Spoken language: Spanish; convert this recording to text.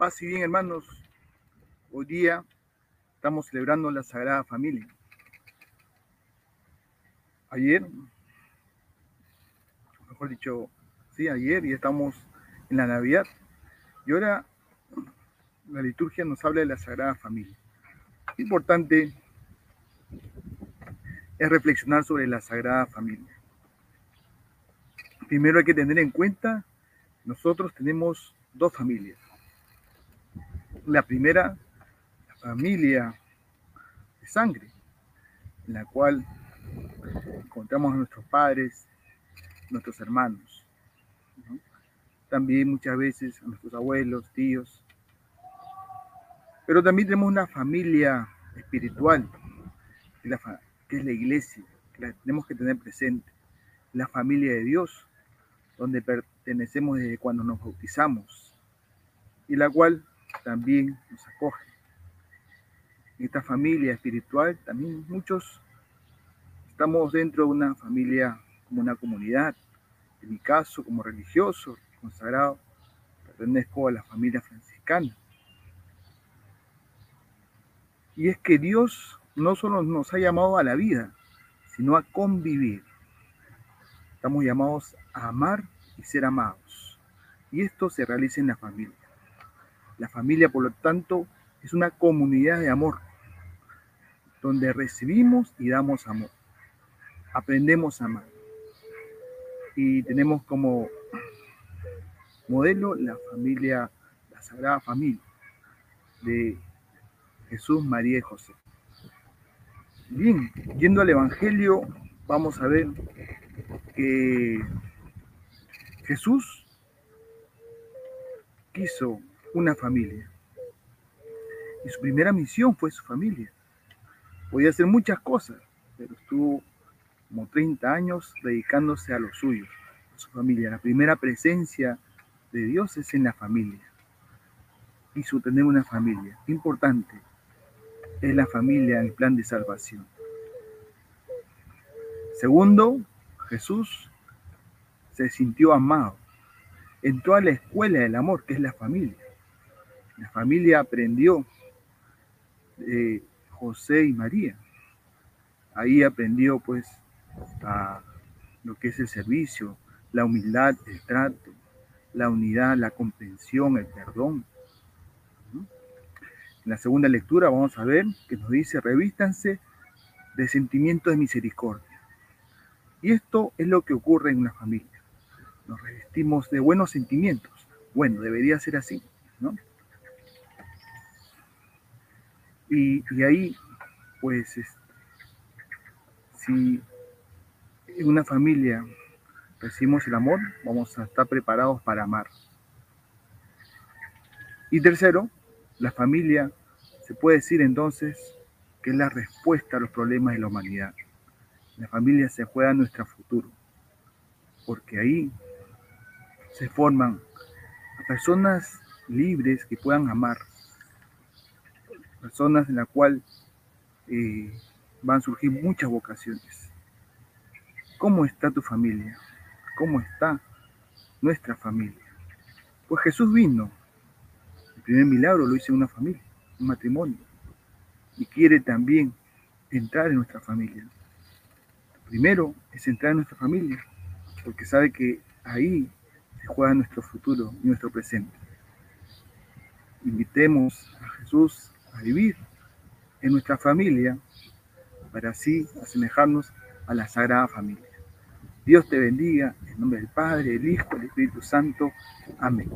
Paz y bien, hermanos. Hoy día estamos celebrando la Sagrada Familia. Ayer, mejor dicho, sí, ayer y estamos en la Navidad. Y ahora la liturgia nos habla de la Sagrada Familia. Importante es reflexionar sobre la Sagrada Familia. Primero hay que tener en cuenta, nosotros tenemos dos familias. La primera, familia de sangre, en la cual encontramos a nuestros padres, nuestros hermanos, también muchas veces a nuestros abuelos, tíos, pero también tenemos una familia espiritual, que es la iglesia, que la tenemos que tener presente, la familia de Dios, donde pertenecemos desde cuando nos bautizamos, y la cual también nos acoge. En esta familia espiritual también muchos estamos dentro de una familia como una comunidad. En mi caso, como religioso, consagrado, pertenezco a la familia franciscana. Y es que Dios no solo nos ha llamado a la vida, sino a convivir. Estamos llamados a amar y ser amados. Y esto se realiza en la familia. La familia, por lo tanto, es una comunidad de amor, donde recibimos y damos amor. Aprendemos a amar. Y tenemos como modelo la familia, la Sagrada Familia de Jesús, María y José. Bien, yendo al Evangelio, vamos a ver que Jesús quiso una familia. Y su primera misión fue su familia. Podía hacer muchas cosas, pero estuvo como 30 años dedicándose a lo suyo, a su familia. La primera presencia de Dios es en la familia. Quiso tener una familia. Importante es la familia en el plan de salvación. Segundo, Jesús se sintió amado. Entró a la escuela del amor, que es la familia. La familia aprendió de José y María. Ahí aprendió pues lo que es el servicio, la humildad, el trato, la unidad, la comprensión, el perdón. En la segunda lectura vamos a ver que nos dice, revístanse de sentimientos de misericordia. Y esto es lo que ocurre en una familia. Nos revestimos de buenos sentimientos. Bueno, debería ser así, ¿no? Y, ahí, pues, si en una familia recibimos el amor, vamos a estar preparados para amar. Y tercero, la familia se puede decir entonces que es la respuesta a los problemas de la humanidad. La familia se juega nuestro futuro, porque ahí se forman personas libres que puedan amar, personas en la cual eh, van a surgir muchas vocaciones. ¿Cómo está tu familia? ¿Cómo está nuestra familia? Pues Jesús vino. El primer milagro lo hizo en una familia, un matrimonio. Y quiere también entrar en nuestra familia. Primero es entrar en nuestra familia, porque sabe que ahí se juega nuestro futuro y nuestro presente. Invitemos a Jesús a vivir en nuestra familia para así asemejarnos a la Sagrada Familia. Dios te bendiga en nombre del Padre, del Hijo, del Espíritu Santo. Amén.